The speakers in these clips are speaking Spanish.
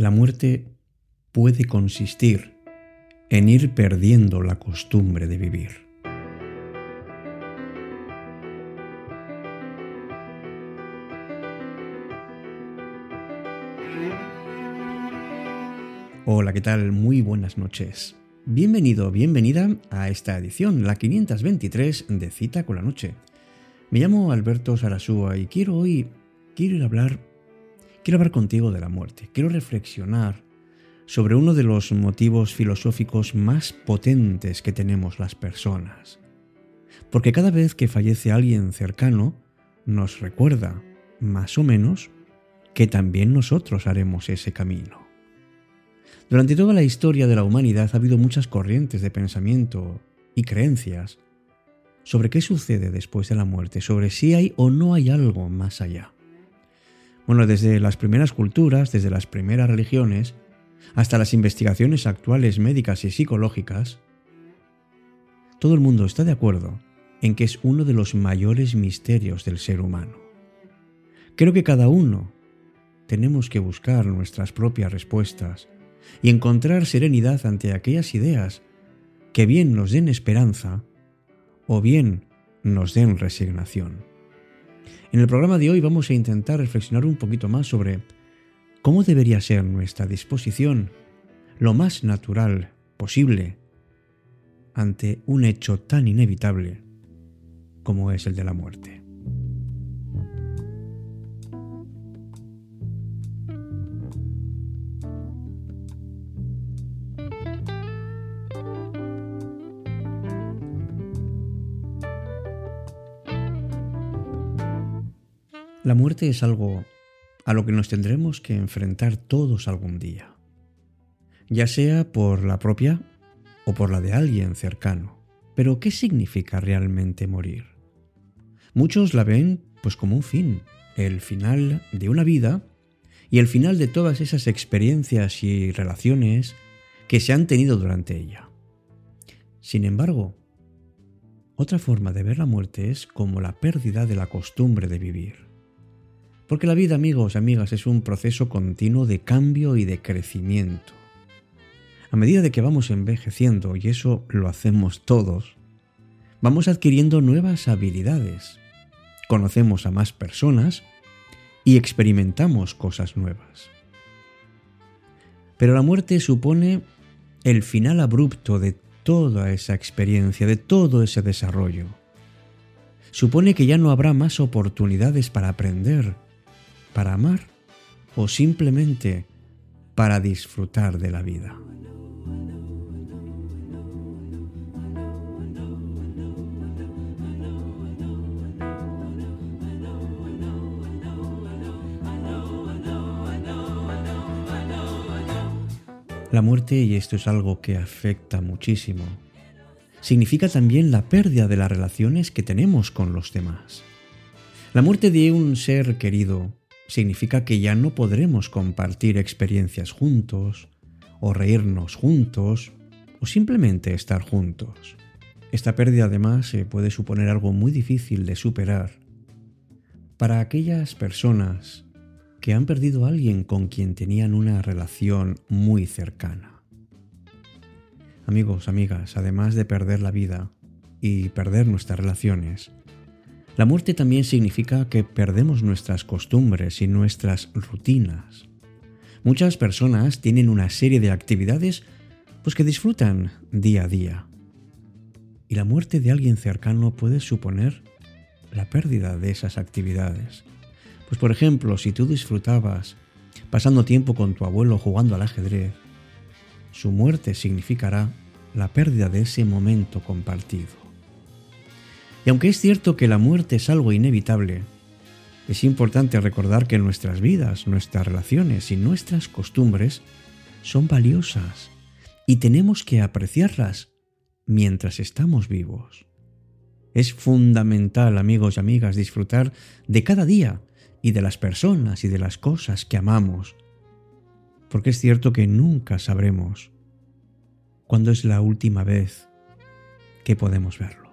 La muerte puede consistir en ir perdiendo la costumbre de vivir. Hola, ¿qué tal? Muy buenas noches. Bienvenido, bienvenida a esta edición, la 523 de Cita con la Noche. Me llamo Alberto Sarasúa y quiero hoy, quiero hablar, quiero hablar contigo de la muerte. Quiero reflexionar sobre uno de los motivos filosóficos más potentes que tenemos las personas. Porque cada vez que fallece alguien cercano, nos recuerda, más o menos, que también nosotros haremos ese camino. Durante toda la historia de la humanidad ha habido muchas corrientes de pensamiento y creencias sobre qué sucede después de la muerte, sobre si hay o no hay algo más allá. Bueno, desde las primeras culturas, desde las primeras religiones, hasta las investigaciones actuales médicas y psicológicas, todo el mundo está de acuerdo en que es uno de los mayores misterios del ser humano. Creo que cada uno tenemos que buscar nuestras propias respuestas y encontrar serenidad ante aquellas ideas que bien nos den esperanza o bien nos den resignación. En el programa de hoy vamos a intentar reflexionar un poquito más sobre ¿Cómo debería ser nuestra disposición lo más natural posible ante un hecho tan inevitable como es el de la muerte? La muerte es algo a lo que nos tendremos que enfrentar todos algún día, ya sea por la propia o por la de alguien cercano. Pero ¿qué significa realmente morir? Muchos la ven pues como un fin, el final de una vida y el final de todas esas experiencias y relaciones que se han tenido durante ella. Sin embargo, otra forma de ver la muerte es como la pérdida de la costumbre de vivir. Porque la vida, amigos, amigas, es un proceso continuo de cambio y de crecimiento. A medida de que vamos envejeciendo, y eso lo hacemos todos, vamos adquiriendo nuevas habilidades, conocemos a más personas y experimentamos cosas nuevas. Pero la muerte supone el final abrupto de toda esa experiencia, de todo ese desarrollo. Supone que ya no habrá más oportunidades para aprender, para amar o simplemente para disfrutar de la vida. La muerte, y esto es algo que afecta muchísimo, significa también la pérdida de las relaciones que tenemos con los demás. La muerte de un ser querido significa que ya no podremos compartir experiencias juntos, o reírnos juntos, o simplemente estar juntos. Esta pérdida además puede suponer algo muy difícil de superar para aquellas personas que han perdido a alguien con quien tenían una relación muy cercana. Amigos, amigas, además de perder la vida y perder nuestras relaciones, la muerte también significa que perdemos nuestras costumbres y nuestras rutinas. Muchas personas tienen una serie de actividades pues que disfrutan día a día. Y la muerte de alguien cercano puede suponer la pérdida de esas actividades. Pues por ejemplo, si tú disfrutabas pasando tiempo con tu abuelo jugando al ajedrez, su muerte significará la pérdida de ese momento compartido. Y aunque es cierto que la muerte es algo inevitable, es importante recordar que nuestras vidas, nuestras relaciones y nuestras costumbres son valiosas y tenemos que apreciarlas mientras estamos vivos. Es fundamental, amigos y amigas, disfrutar de cada día y de las personas y de las cosas que amamos, porque es cierto que nunca sabremos cuándo es la última vez que podemos verlo.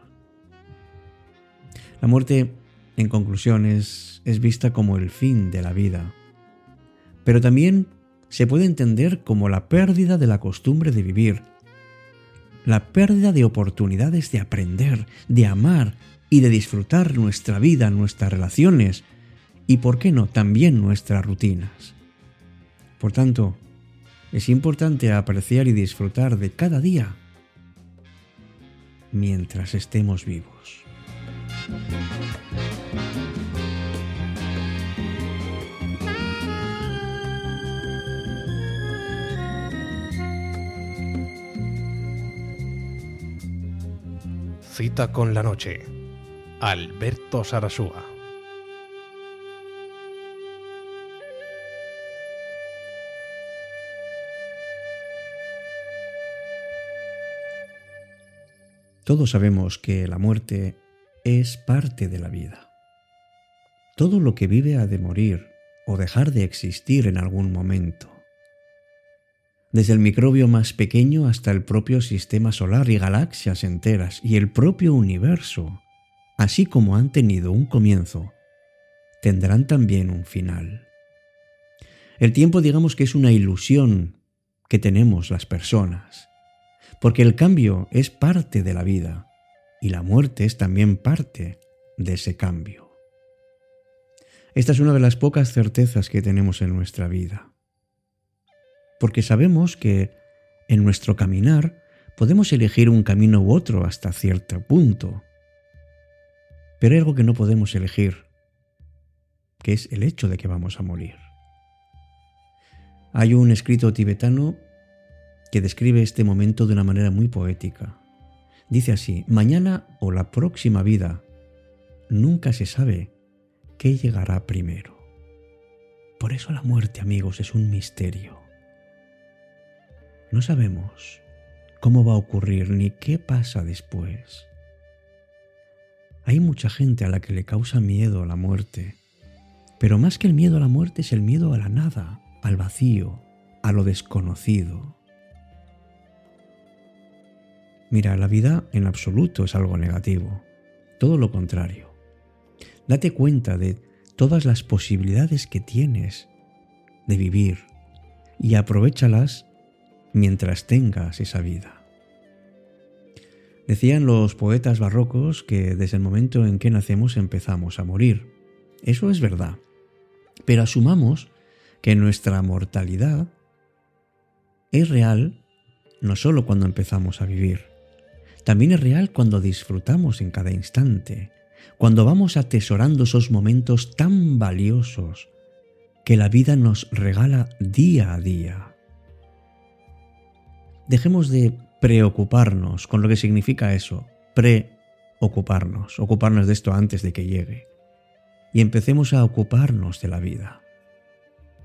La muerte, en conclusión, es, vista como el fin de la vida, pero también se puede entender como la pérdida de la costumbre de vivir, la pérdida de oportunidades de aprender, de amar y de disfrutar nuestra vida, nuestras relaciones y, por qué no, también nuestras rutinas. Por tanto, es importante apreciar y disfrutar de cada día mientras estemos vivos. Cita con la noche. Alberto Sarasúa. Todos sabemos que la muerte es parte de la vida. Todo lo que vive ha de morir o dejar de existir en algún momento. Desde el microbio más pequeño hasta el propio sistema solar y galaxias enteras y el propio universo, así como han tenido un comienzo, tendrán también un final. El tiempo digamos que es una ilusión que tenemos las personas porque el cambio es parte de la vida y la muerte es también parte de ese cambio. Esta es una de las pocas certezas que tenemos en nuestra vida, porque sabemos que en nuestro caminar podemos elegir un camino u otro hasta cierto punto, pero hay algo que no podemos elegir, que es el hecho de que vamos a morir. Hay un escrito tibetano que describe este momento de una manera muy poética. Dice así, mañana o la próxima vida, nunca se sabe qué llegará primero. Por eso la muerte, amigos, es un misterio. No sabemos cómo va a ocurrir ni qué pasa después. Hay mucha gente a la que le causa miedo la muerte, pero más que el miedo a la muerte es el miedo a la nada, al vacío, a lo desconocido. Mira, la vida en absoluto es algo negativo, todo lo contrario. Date cuenta de todas las posibilidades que tienes de vivir y aprovechalas mientras tengas esa vida. Decían los poetas barrocos que desde el momento en que nacemos empezamos a morir. Eso es verdad. Pero asumamos que nuestra mortalidad es real no solo cuando empezamos a vivir, también es real cuando disfrutamos en cada instante, cuando vamos atesorando esos momentos tan valiosos que la vida nos regala día a día. Dejemos de preocuparnos con lo que significa eso, preocuparnos, ocuparnos de esto antes de que llegue, y empecemos a ocuparnos de la vida.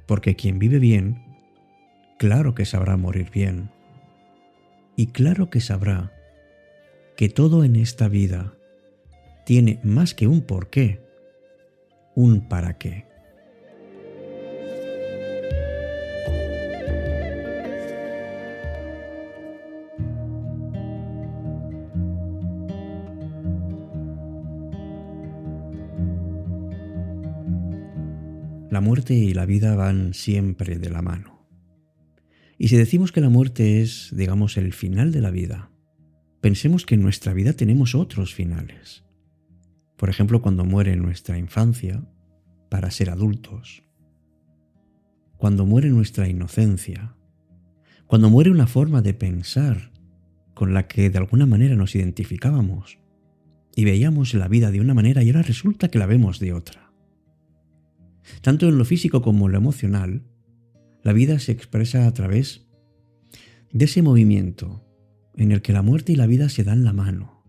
Porque quien vive bien, claro que sabrá morir bien, y claro que sabrá que todo en esta vida tiene más que un porqué, un para qué. La muerte y la vida van siempre de la mano. Y si decimos que la muerte es, digamos, el final de la vida, Pensemos que en nuestra vida tenemos otros finales. Por ejemplo, cuando muere nuestra infancia para ser adultos. Cuando muere nuestra inocencia. Cuando muere una forma de pensar con la que de alguna manera nos identificábamos y veíamos la vida de una manera y ahora resulta que la vemos de otra. Tanto en lo físico como en lo emocional, la vida se expresa a través de ese movimiento en el que la muerte y la vida se dan la mano.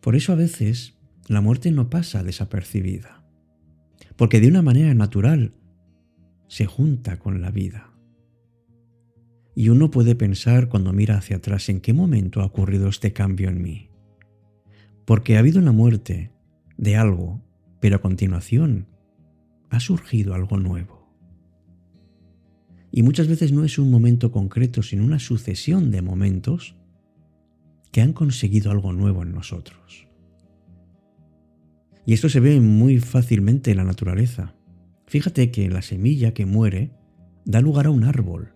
Por eso a veces la muerte no pasa desapercibida, porque de una manera natural se junta con la vida. Y uno puede pensar cuando mira hacia atrás en qué momento ha ocurrido este cambio en mí. Porque ha habido una muerte de algo, pero a continuación ha surgido algo nuevo. Y muchas veces no es un momento concreto, sino una sucesión de momentos que han conseguido algo nuevo en nosotros. Y esto se ve muy fácilmente en la naturaleza. Fíjate que la semilla que muere da lugar a un árbol.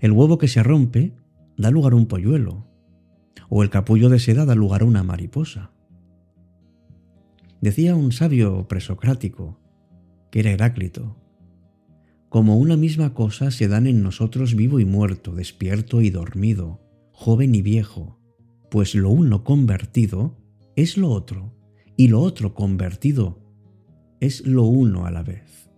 El huevo que se rompe da lugar a un polluelo. O el capullo de seda da lugar a una mariposa. Decía un sabio presocrático, que era Heráclito, como una misma cosa se dan en nosotros vivo y muerto, despierto y dormido, joven y viejo, pues lo uno convertido es lo otro, y lo otro convertido es lo uno a la vez.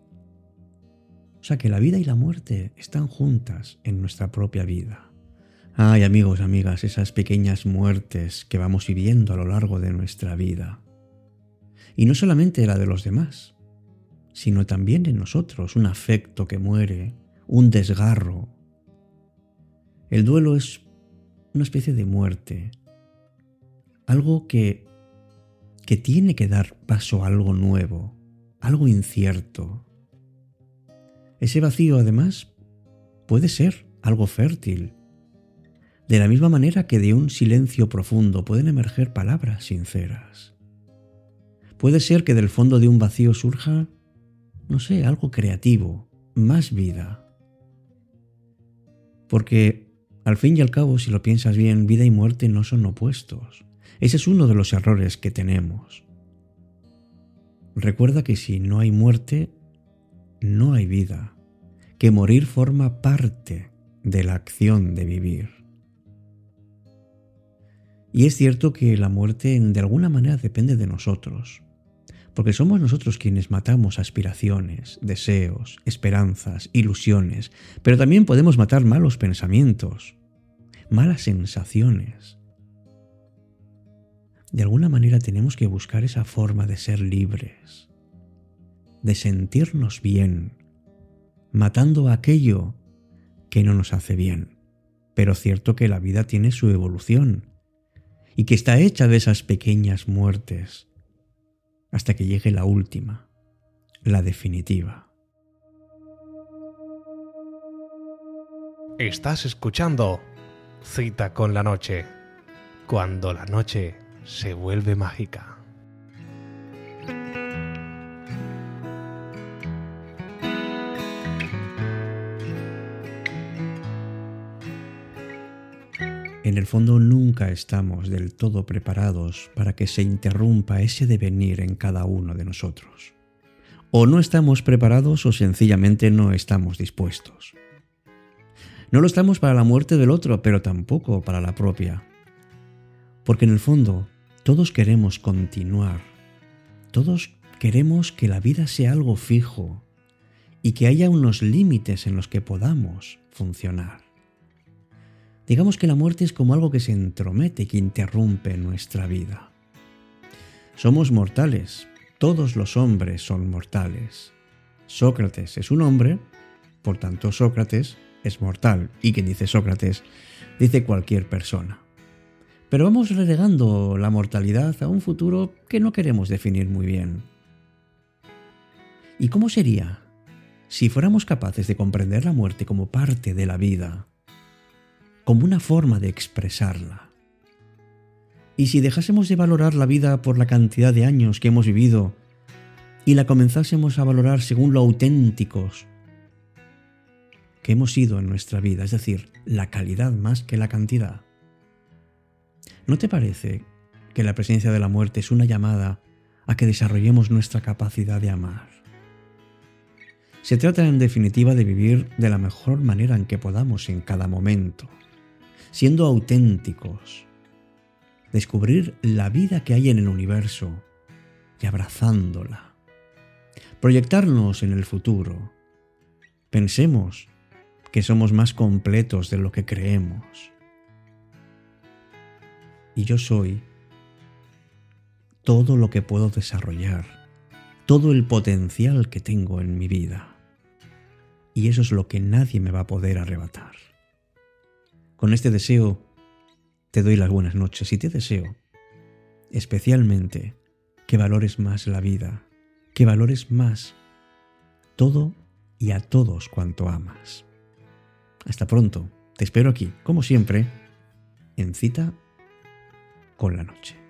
O sea que la vida y la muerte están juntas en nuestra propia vida. Ay amigos, amigas, esas pequeñas muertes que vamos viviendo a lo largo de nuestra vida. Y no solamente la de los demás, sino también en nosotros, un afecto que muere, un desgarro. El duelo es una especie de muerte, algo que, que tiene que dar paso a algo nuevo, algo incierto. Ese vacío, además, puede ser algo fértil. De la misma manera que de un silencio profundo pueden emerger palabras sinceras. Puede ser que del fondo de un vacío surja no sé, algo creativo, más vida. Porque, al fin y al cabo, si lo piensas bien, vida y muerte no son opuestos. Ese es uno de los errores que tenemos. Recuerda que si no hay muerte, no hay vida, que morir forma parte de la acción de vivir. Y es cierto que la muerte de alguna manera depende de nosotros porque somos nosotros quienes matamos aspiraciones, deseos, esperanzas, ilusiones, pero también podemos matar malos pensamientos, malas sensaciones. De alguna manera tenemos que buscar esa forma de ser libres, de sentirnos bien, matando aquello que no nos hace bien. Pero cierto que la vida tiene su evolución y que está hecha de esas pequeñas muertes hasta que llegue la última, la definitiva. Estás escuchando Cita con la Noche, cuando la noche se vuelve mágica. En el fondo nunca estamos del todo preparados para que se interrumpa ese devenir en cada uno de nosotros. O no estamos preparados o sencillamente no estamos dispuestos. No lo estamos para la muerte del otro, pero tampoco para la propia. Porque en el fondo todos queremos continuar. Todos queremos que la vida sea algo fijo y que haya unos límites en los que podamos funcionar. Digamos que la muerte es como algo que se entromete, que interrumpe nuestra vida. Somos mortales, todos los hombres son mortales. Sócrates es un hombre, por tanto Sócrates es mortal, y quien dice Sócrates dice cualquier persona. Pero vamos relegando la mortalidad a un futuro que no queremos definir muy bien. ¿Y cómo sería si fuéramos capaces de comprender la muerte como parte de la vida? Como una forma de expresarla. Y si dejásemos de valorar la vida por la cantidad de años que hemos vivido y la comenzásemos a valorar según lo auténticos que hemos sido en nuestra vida, es decir, la calidad más que la cantidad, ¿no te parece que la presencia de la muerte es una llamada a que desarrollemos nuestra capacidad de amar? Se trata en definitiva de vivir de la mejor manera en que podamos en cada momento siendo auténticos, descubrir la vida que hay en el universo y abrazándola, proyectarnos en el futuro. Pensemos que somos más completos de lo que creemos. Y yo soy todo lo que puedo desarrollar, todo el potencial que tengo en mi vida. Y eso es lo que nadie me va a poder arrebatar. Con este deseo te doy las buenas noches y te deseo especialmente que valores más la vida, que valores más todo y a todos cuanto amas. Hasta pronto, te espero aquí, como siempre, en cita con la noche.